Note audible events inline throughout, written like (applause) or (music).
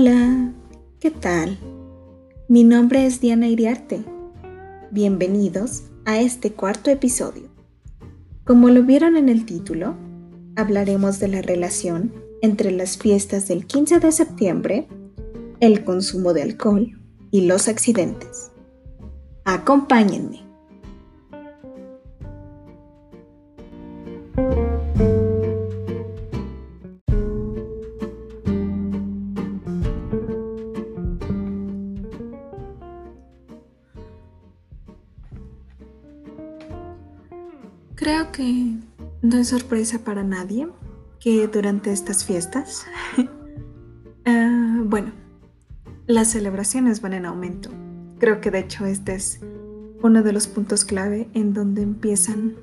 Hola, ¿qué tal? Mi nombre es Diana Iriarte. Bienvenidos a este cuarto episodio. Como lo vieron en el título, hablaremos de la relación entre las fiestas del 15 de septiembre, el consumo de alcohol y los accidentes. Acompáñenme. Creo que no es sorpresa para nadie que durante estas fiestas, (laughs) ah, bueno, las celebraciones van en aumento. Creo que de hecho este es uno de los puntos clave en donde empiezan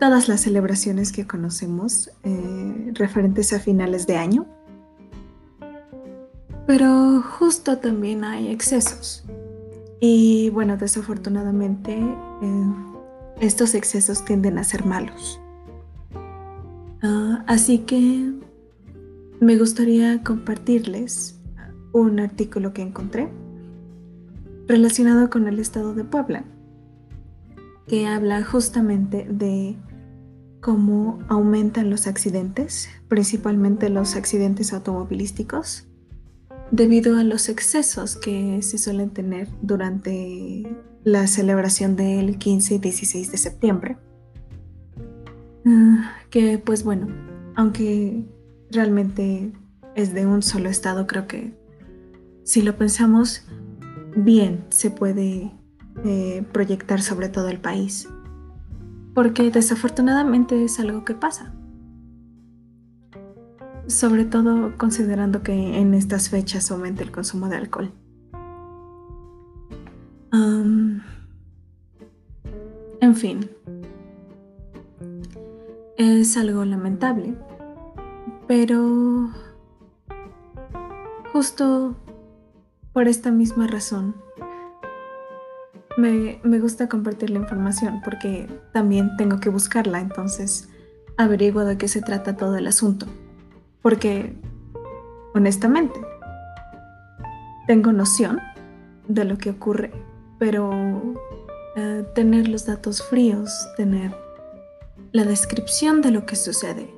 todas las celebraciones que conocemos eh, referentes a finales de año. Pero justo también hay excesos. Y bueno, desafortunadamente eh, estos excesos tienden a ser malos. Ah, así que me gustaría compartirles un artículo que encontré relacionado con el estado de Puebla, que habla justamente de cómo aumentan los accidentes, principalmente los accidentes automovilísticos, debido a los excesos que se suelen tener durante la celebración del 15 y 16 de septiembre. Ah, que pues bueno, aunque realmente es de un solo estado, creo que si lo pensamos bien se puede eh, proyectar sobre todo el país. Porque desafortunadamente es algo que pasa. Sobre todo considerando que en estas fechas aumenta el consumo de alcohol en fin, es algo lamentable, pero justo por esta misma razón me, me, gusta compartir la información porque también tengo que buscarla, entonces averiguo de qué se trata todo el asunto. Porque, honestamente, tengo noción de lo que ocurre pero eh, tener los datos fríos, tener la descripción de lo que sucede,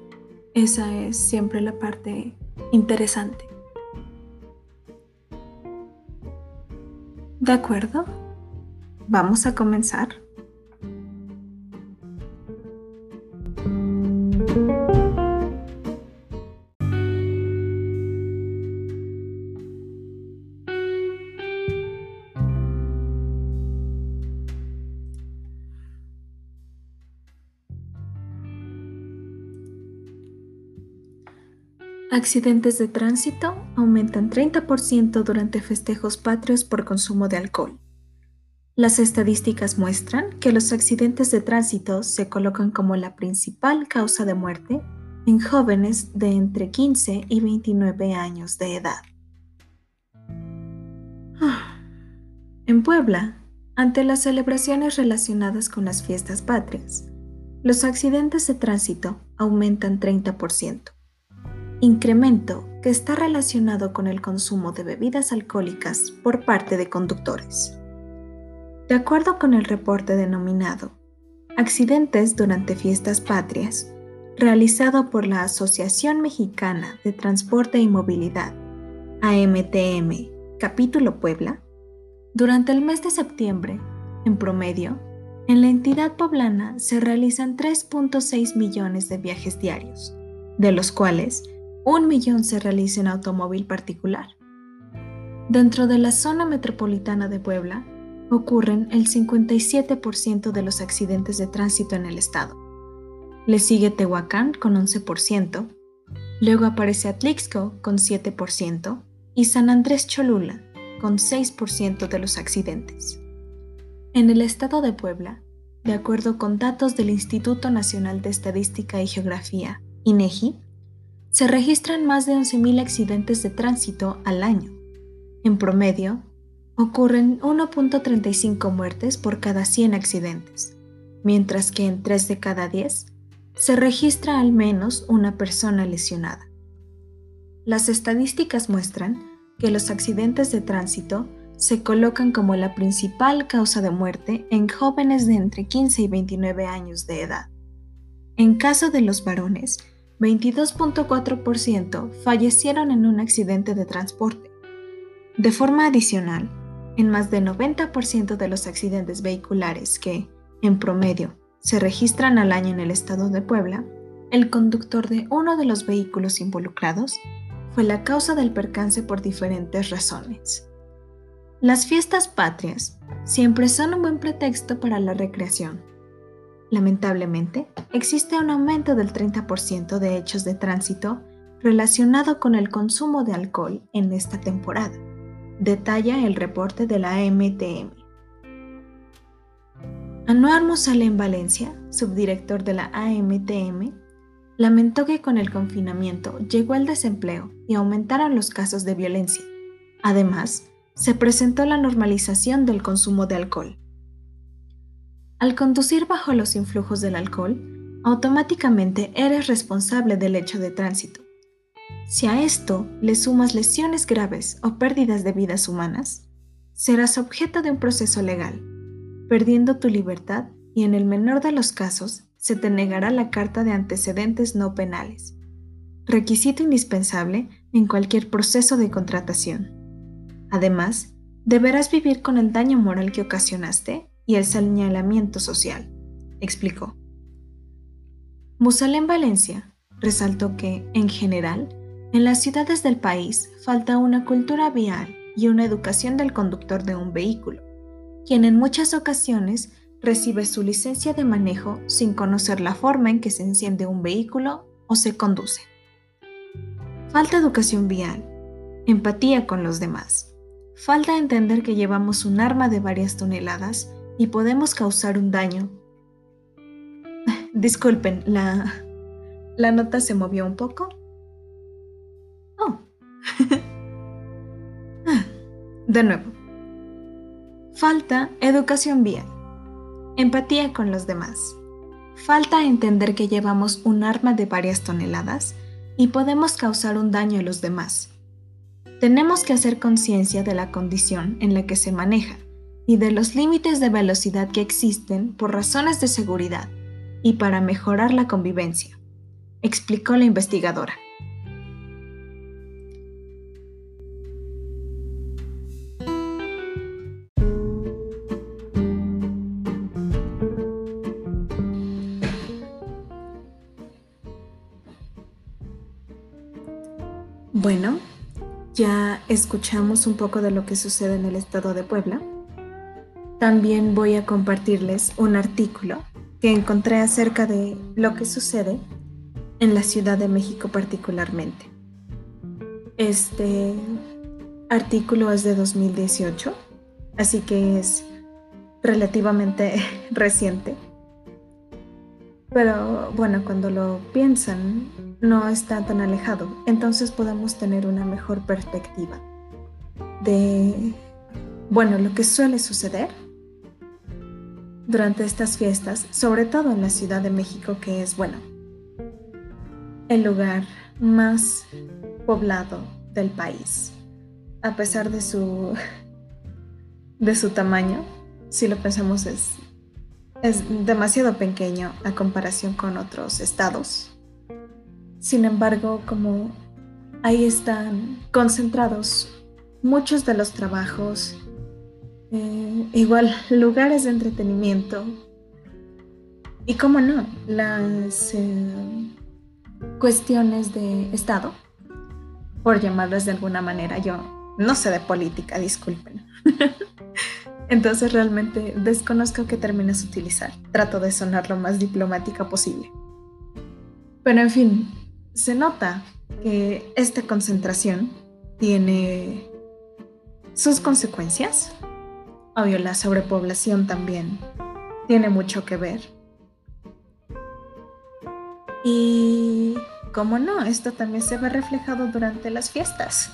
esa es siempre la parte interesante. ¿De acuerdo? Vamos a comenzar. Accidentes de tránsito aumentan 30% durante festejos patrios por consumo de alcohol. Las estadísticas muestran que los accidentes de tránsito se colocan como la principal causa de muerte en jóvenes de entre 15 y 29 años de edad. (sighs) En Puebla, ante las celebraciones relacionadas con las fiestas patrias, los accidentes de tránsito aumentan 30% incremento que está relacionado con el consumo de bebidas alcohólicas por parte de conductores. De acuerdo con el reporte denominado Accidentes durante fiestas patrias, realizado por la Asociación Mexicana de Transporte y Movilidad, AMTM, capítulo Puebla, durante el mes de septiembre, en promedio, en la entidad poblana se realizan 3.6 millones de viajes diarios, de los cuales un millón se realiza en automóvil particular. Dentro de la zona metropolitana de Puebla, ocurren el 57% de los accidentes de tránsito en el estado. Le sigue Tehuacán con 11%, luego aparece Atlixco con 7% y San Andrés Cholula con 6% de los accidentes. En el estado de Puebla, de acuerdo con datos del Instituto Nacional de Estadística y Geografía, INEGI, se registran más de 11.000 accidentes de tránsito al año. En promedio, ocurren 1.35 muertes por cada 100 accidentes, mientras que en 3 de cada 10 se registra al menos una persona lesionada. Las estadísticas muestran que los accidentes de tránsito se colocan como la principal causa de muerte en jóvenes de entre 15 y 29 años de edad. En caso de los varones, 22.4% fallecieron en un accidente de transporte. De forma adicional, en más del 90% de los accidentes vehiculares que, en promedio, se registran al año en el estado de Puebla, el conductor de uno de los vehículos involucrados fue la causa del percance por diferentes razones. Las fiestas patrias siempre son un buen pretexto para la recreación. Lamentablemente, existe un aumento del 30% de hechos de tránsito relacionado con el consumo de alcohol en esta temporada, detalla el reporte de la MTM. Anuar Musalén Valencia, subdirector de la AMTM, lamentó que con el confinamiento llegó el desempleo y aumentaron los casos de violencia. Además, se presentó la normalización del consumo de alcohol. Al conducir bajo los influjos del alcohol, automáticamente eres responsable del hecho de tránsito. Si a esto le sumas lesiones graves o pérdidas de vidas humanas, serás objeto de un proceso legal, perdiendo tu libertad y en el menor de los casos se te negará la carta de antecedentes no penales, requisito indispensable en cualquier proceso de contratación. Además, deberás vivir con el daño moral que ocasionaste y el señalamiento social, explicó. Musalén Valencia resaltó que, en general, en las ciudades del país falta una cultura vial y una educación del conductor de un vehículo, quien en muchas ocasiones recibe su licencia de manejo sin conocer la forma en que se enciende un vehículo o se conduce. Falta educación vial, empatía con los demás Falta entender que llevamos un arma de varias toneladas y podemos causar un daño. Disculpen, la, la nota se movió un poco. Oh. (laughs) Ah, de nuevo. Falta educación vial. Empatía con los demás. Falta entender que llevamos un arma de varias toneladas y podemos causar un daño a los demás. Tenemos que hacer conciencia de la condición en la que se maneja y de los límites de velocidad que existen por razones de seguridad y para mejorar la convivencia, explicó la investigadora. Bueno, ya escuchamos un poco de lo que sucede en el estado de Puebla. También voy a compartirles un artículo que encontré acerca de lo que sucede en la Ciudad de México particularmente. Este artículo es de 2018, así que es relativamente (laughs) reciente. Pero bueno, cuando lo piensan, no está tan alejado. Entonces podemos tener una mejor perspectiva de, bueno, lo que suele suceder durante estas fiestas, sobre todo en la Ciudad de México, que es, bueno, el lugar más poblado del país. A pesar de su, de su tamaño, si lo pensamos es es demasiado pequeño a comparación con otros estados. Sin embargo, como ahí están concentrados muchos de los trabajos, eh, igual lugares de entretenimiento y, como no, las eh, cuestiones de Estado, por llamarlas de alguna manera. Yo no sé de política, disculpen. (laughs) Entonces realmente desconozco qué términos utilizar. Trato de sonar lo más diplomática posible. Pero en fin, se nota que esta concentración tiene sus consecuencias. Obvio, la sobrepoblación también tiene mucho que ver. Y, como no, esto también se ve reflejado durante las fiestas.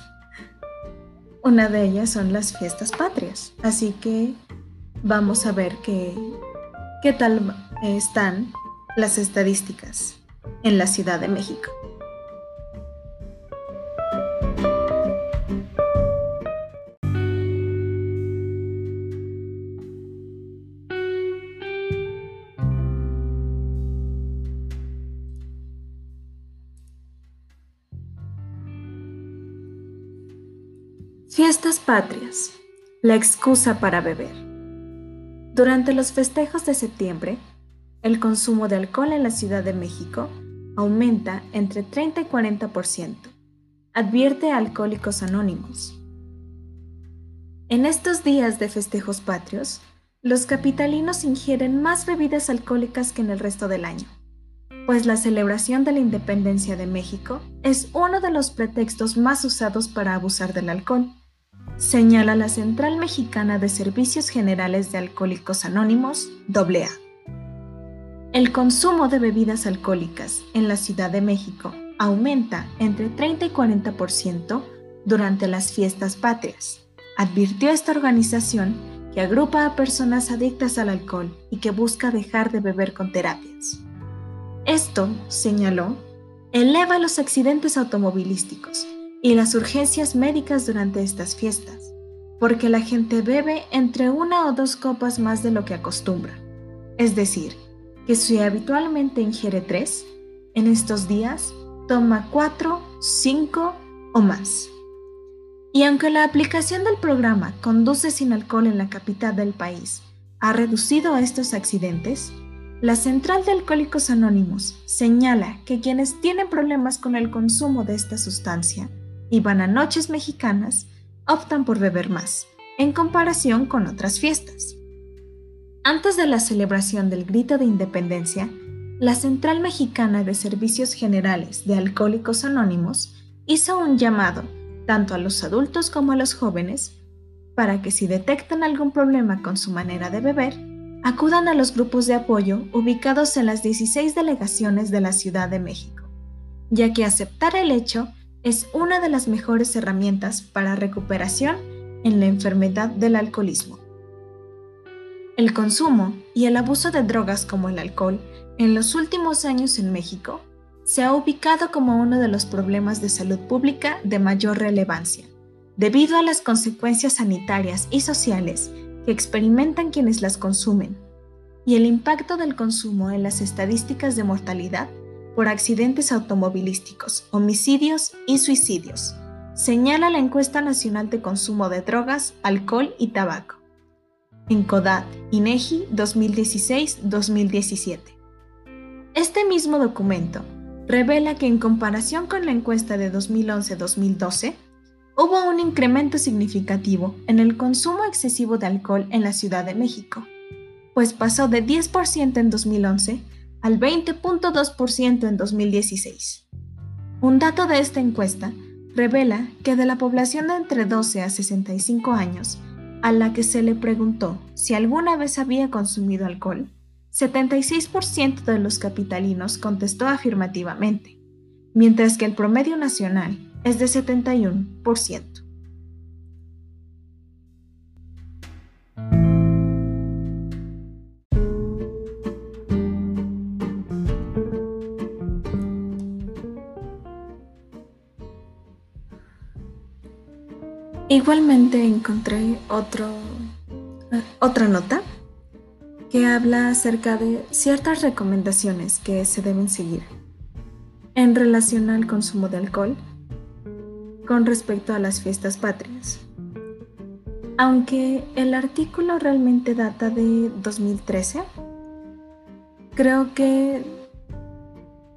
Una de ellas son las fiestas patrias. Así que vamos a ver qué, qué tal están las estadísticas en la Ciudad de México. Patrias. La excusa para beber. Durante los festejos de septiembre, el consumo de alcohol en la Ciudad de México aumenta entre 30 y 40%, advierte Alcohólicos Anónimos. En estos días de festejos patrios, los capitalinos ingieren más bebidas alcohólicas que en el resto del año, pues la celebración de la independencia de México es uno de los pretextos más usados para abusar del alcohol señala la Central Mexicana de Servicios Generales de Alcohólicos Anónimos, AA. El consumo de bebidas alcohólicas en la Ciudad de México aumenta entre 30 y 40% durante las fiestas patrias, advirtió esta organización que agrupa a personas adictas al alcohol y que busca dejar de beber con terapias. Esto, señaló, eleva los accidentes automovilísticos y las urgencias médicas durante estas fiestas, porque la gente bebe entre una o dos copas más de lo que acostumbra. Es decir, que si habitualmente ingiere tres, en estos días toma cuatro, cinco o más. Y aunque la aplicación del programa Conduce sin alcohol en la capital del país ha reducido estos accidentes, la Central de Alcohólicos Anónimos señala que quienes tienen problemas con el consumo de esta sustancia y van a noches mexicanas, optan por beber más, en comparación con otras fiestas. Antes de la celebración del Grito de Independencia, la Central Mexicana de Servicios Generales de Alcohólicos Anónimos hizo un llamado tanto a los adultos como a los jóvenes para que si detectan algún problema con su manera de beber, acudan a los grupos de apoyo ubicados en las 16 delegaciones de la Ciudad de México, ya que aceptar el hecho es una de las mejores herramientas para recuperación en la enfermedad del alcoholismo. El consumo y el abuso de drogas como el alcohol en los últimos años en México se ha ubicado como uno de los problemas de salud pública de mayor relevancia, debido a las consecuencias sanitarias y sociales que experimentan quienes las consumen, y el impacto del consumo en las estadísticas de mortalidad por accidentes automovilísticos, homicidios y suicidios, señala la encuesta nacional de consumo de drogas, alcohol y tabaco. En CODAT, INEGI 2016-2017. Este mismo documento revela que en comparación con la encuesta de 2011-2012, hubo un incremento significativo en el consumo excesivo de alcohol en la Ciudad de México, pues pasó de 10% en 2011 al 20.2% en 2016. Un dato de esta encuesta revela que de la población de entre 12 a 65 años, a la que se le preguntó si alguna vez había consumido alcohol, 76% de los capitalinos contestó afirmativamente, mientras que el promedio nacional es de 71%. Igualmente encontré otro, otra nota que habla acerca de ciertas recomendaciones que se deben seguir en relación al consumo de alcohol con respecto a las fiestas patrias. Aunque el artículo realmente data de 2013, creo que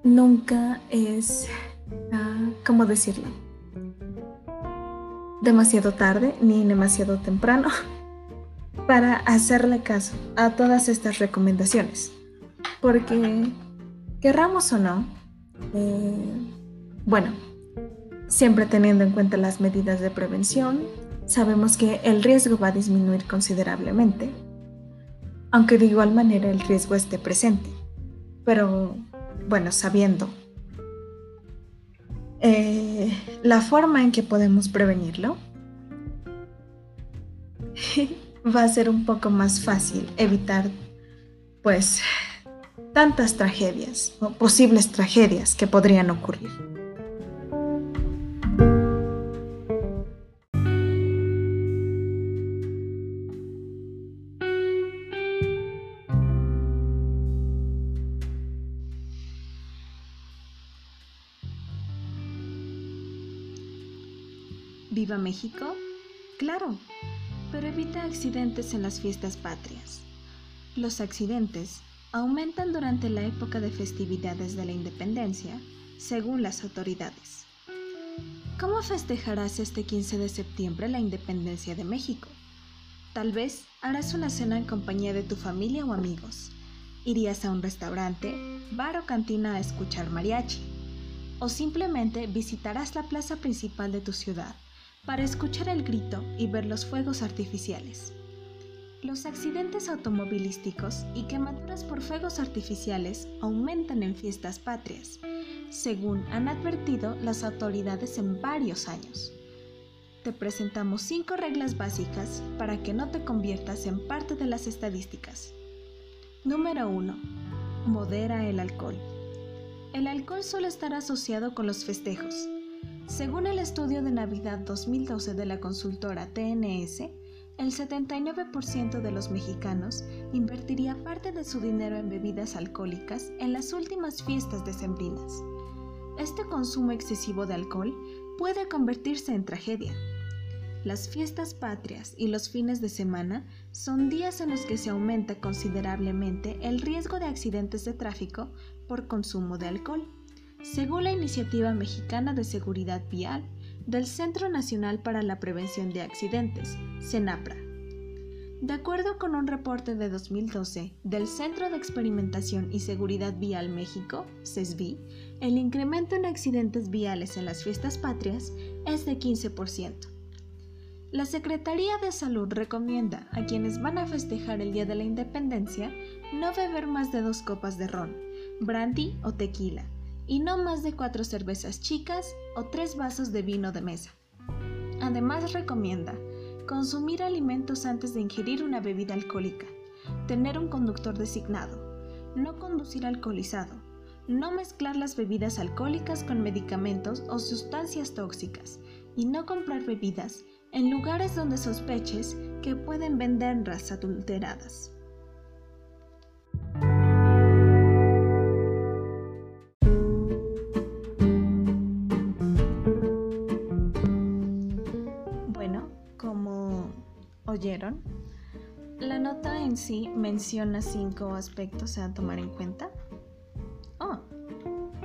nunca es, uh, ¿cómo decirlo? Demasiado tarde ni demasiado temprano (laughs) para hacerle caso a todas estas recomendaciones. Porque, querramos o no, eh, bueno, siempre teniendo en cuenta las medidas de prevención, sabemos que el riesgo va a disminuir considerablemente, aunque de igual manera el riesgo esté presente. Pero, bueno, sabiendo eh, la forma en que podemos prevenirlo (laughs) va a ser un poco más fácil evitar pues tantas tragedias o posibles tragedias que podrían ocurrir. Viva México, Claro, pero evita accidentes en las fiestas patrias. Los accidentes aumentan durante la época de festividades de la independencia, según las autoridades. ¿Cómo festejarás este 15 de septiembre la independencia de México? Tal vez harás una cena en compañía de tu familia o amigos. Irías a un restaurante, bar o cantina a escuchar mariachi. O simplemente visitarás la plaza principal de tu ciudad para escuchar el grito y ver los fuegos artificiales. Los accidentes automovilísticos y quemaduras por fuegos artificiales aumentan en fiestas patrias, según han advertido las autoridades en varios años. Te presentamos cinco reglas básicas para que no te conviertas en parte de las estadísticas. Número 1. Modera el alcohol. El alcohol suele estar asociado con los festejos, según el estudio de Navidad 2012 de la consultora TNS, el 79% de los mexicanos invertiría parte de su dinero en bebidas alcohólicas en las últimas fiestas decembrinas. Este consumo excesivo de alcohol puede convertirse en tragedia. Las fiestas patrias y los fines de semana son días en los que se aumenta considerablemente el riesgo de accidentes de tráfico por consumo de alcohol según la Iniciativa Mexicana de Seguridad Vial del Centro Nacional para la Prevención de Accidentes, CENAPRA. De acuerdo con un reporte de 2012 del Centro de Experimentación y Seguridad Vial México, CESVI, el incremento en accidentes viales en las fiestas patrias es de 15%. La Secretaría de Salud recomienda a quienes van a festejar el Día de la Independencia no beber más de dos copas de ron, brandy o tequila, y no más de cuatro cervezas chicas o tres vasos de vino de mesa. Además recomienda consumir alimentos antes de ingerir una bebida alcohólica, tener un conductor designado, no conducir alcoholizado, no mezclar las bebidas alcohólicas con medicamentos o sustancias tóxicas y no comprar bebidas en lugares donde sospeches que pueden venderlas adulteradas. Oyeron, la nota en sí menciona cinco aspectos a tomar en cuenta. Oh,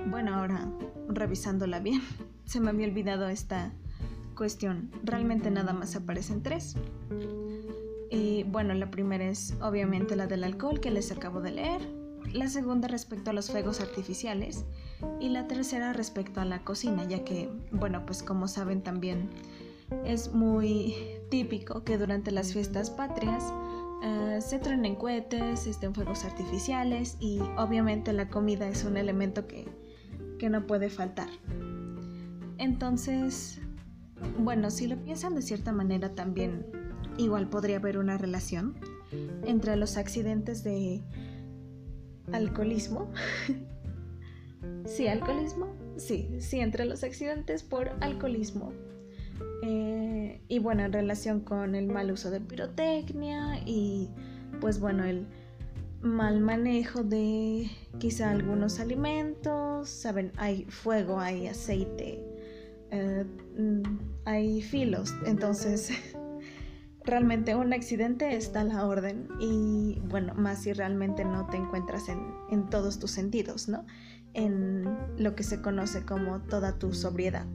bueno, ahora revisándola bien, (laughs) se me había olvidado esta cuestión. Realmente nada más aparecen tres. Y bueno, la primera es obviamente la del alcohol que les acabo de leer. La segunda respecto a los fuegos artificiales. Y la tercera respecto a la cocina, ya que, bueno, pues como saben también es muy típico que durante las fiestas patrias uh, se truenen cohetes, estén fuegos artificiales y obviamente la comida es un elemento que, que no puede faltar. Entonces, bueno, si lo piensan de cierta manera también igual podría haber una relación entre los accidentes de alcoholismo. (laughs) sí, alcoholismo. Sí, sí, entre los accidentes por alcoholismo eh, y bueno, en relación con el mal uso de pirotecnia y pues bueno, el mal manejo de quizá algunos alimentos, saben, hay fuego, hay aceite, eh, mm, hay filos, entonces (laughs) realmente un accidente está a la orden y bueno, más si realmente no te encuentras en, en todos tus sentidos, ¿no? En lo que se conoce como toda tu sobriedad.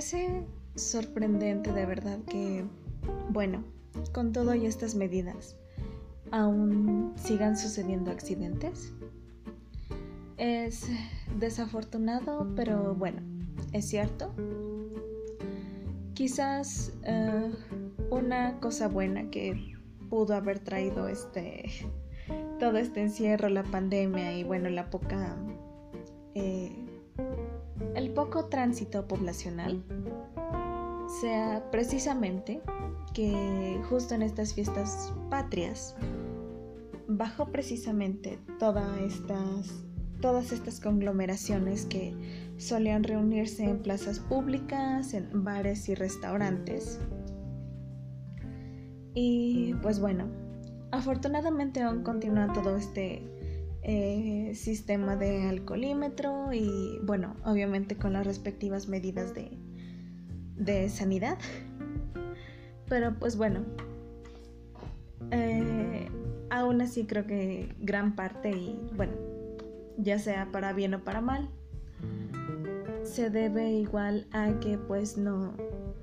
Parece sorprendente de verdad que, bueno, con todo y estas medidas, aún sigan sucediendo accidentes. Es desafortunado, pero bueno, es cierto. Quizás eh, una cosa buena que pudo haber traído este todo este encierro, la pandemia y bueno, la poca eh, el poco tránsito poblacional sea precisamente que justo en estas fiestas patrias bajó precisamente todas estas, todas estas conglomeraciones que solían reunirse en plazas públicas, en bares y restaurantes. Y pues bueno, afortunadamente aún continúa todo este eh, sistema de alcoholímetro y bueno, obviamente con las respectivas medidas de, de sanidad. Pero pues bueno, eh, aún así creo que gran parte y bueno, ya sea para bien o para mal, se debe igual a que pues no,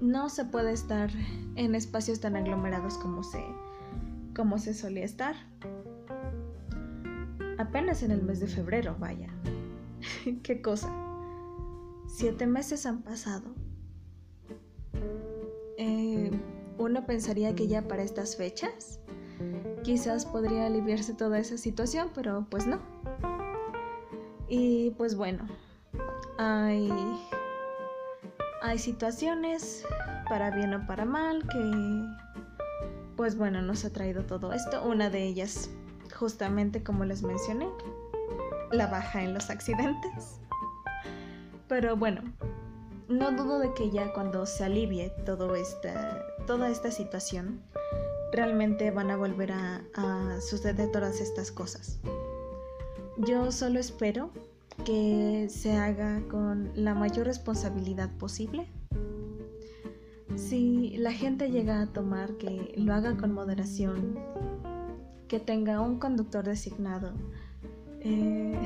no se puede estar en espacios tan aglomerados como se, como se solía estar. Apenas en el mes de febrero, vaya. (laughs) ¿Qué cosa? Siete meses han pasado. Eh, uno pensaría que ya para estas fechas quizás podría aliviarse toda esa situación, pero pues no. Y pues bueno, hay, hay situaciones para bien o para mal que pues bueno nos ha traído todo esto. Una de ellas justamente como les mencioné, la baja en los accidentes. Pero bueno, no dudo de que ya cuando se alivie todo esta, toda esta situación, realmente van a volver a, a suceder todas estas cosas. Yo solo espero que se haga con la mayor responsabilidad posible. Si la gente llega a tomar, que lo haga con moderación, que tenga un conductor designado, eh,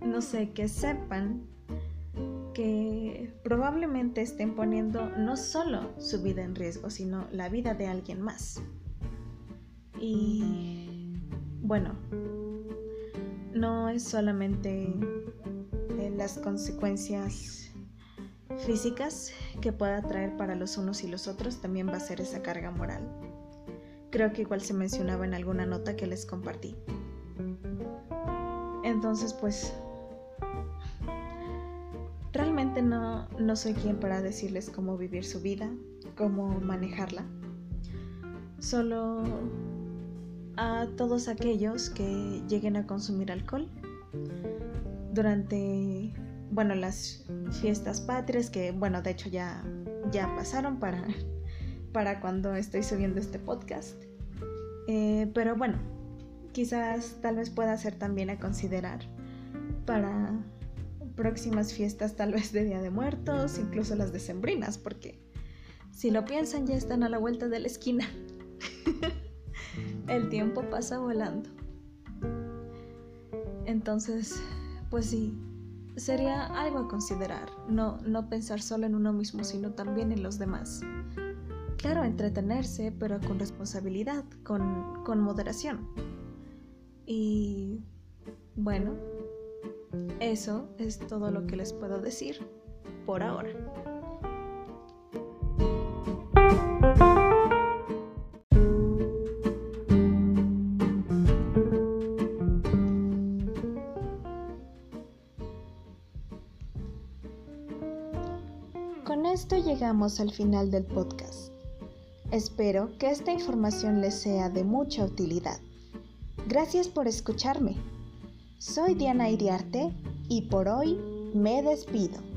no sé, que sepan que probablemente estén poniendo no solo su vida en riesgo, sino la vida de alguien más. Y bueno, no es solamente las consecuencias físicas que pueda traer para los unos y los otros, también va a ser esa carga moral. Creo que igual se mencionaba en alguna nota que les compartí. Entonces, pues, realmente no, no soy quien para decirles cómo vivir su vida, cómo manejarla. Solo a todos aquellos que lleguen a consumir alcohol durante, bueno, las fiestas patrias, que bueno, de hecho ya, ya pasaron para, para cuando estoy subiendo este podcast. Eh, pero bueno, quizás tal vez pueda ser también a considerar para próximas fiestas, tal vez de Día de Muertos, incluso las decembrinas, porque si lo piensan ya están a la vuelta de la esquina. (laughs) El tiempo pasa volando. Entonces, pues sí, sería algo a considerar, no, no pensar solo en uno mismo, sino también en los demás. Claro, entretenerse, pero con responsabilidad, con, con moderación. Y bueno, eso es todo lo que les puedo decir por ahora. esto llegamos al final del podcast. Espero que esta información les sea de mucha utilidad. Gracias por escucharme. Soy Diana Iriarte y por hoy me despido.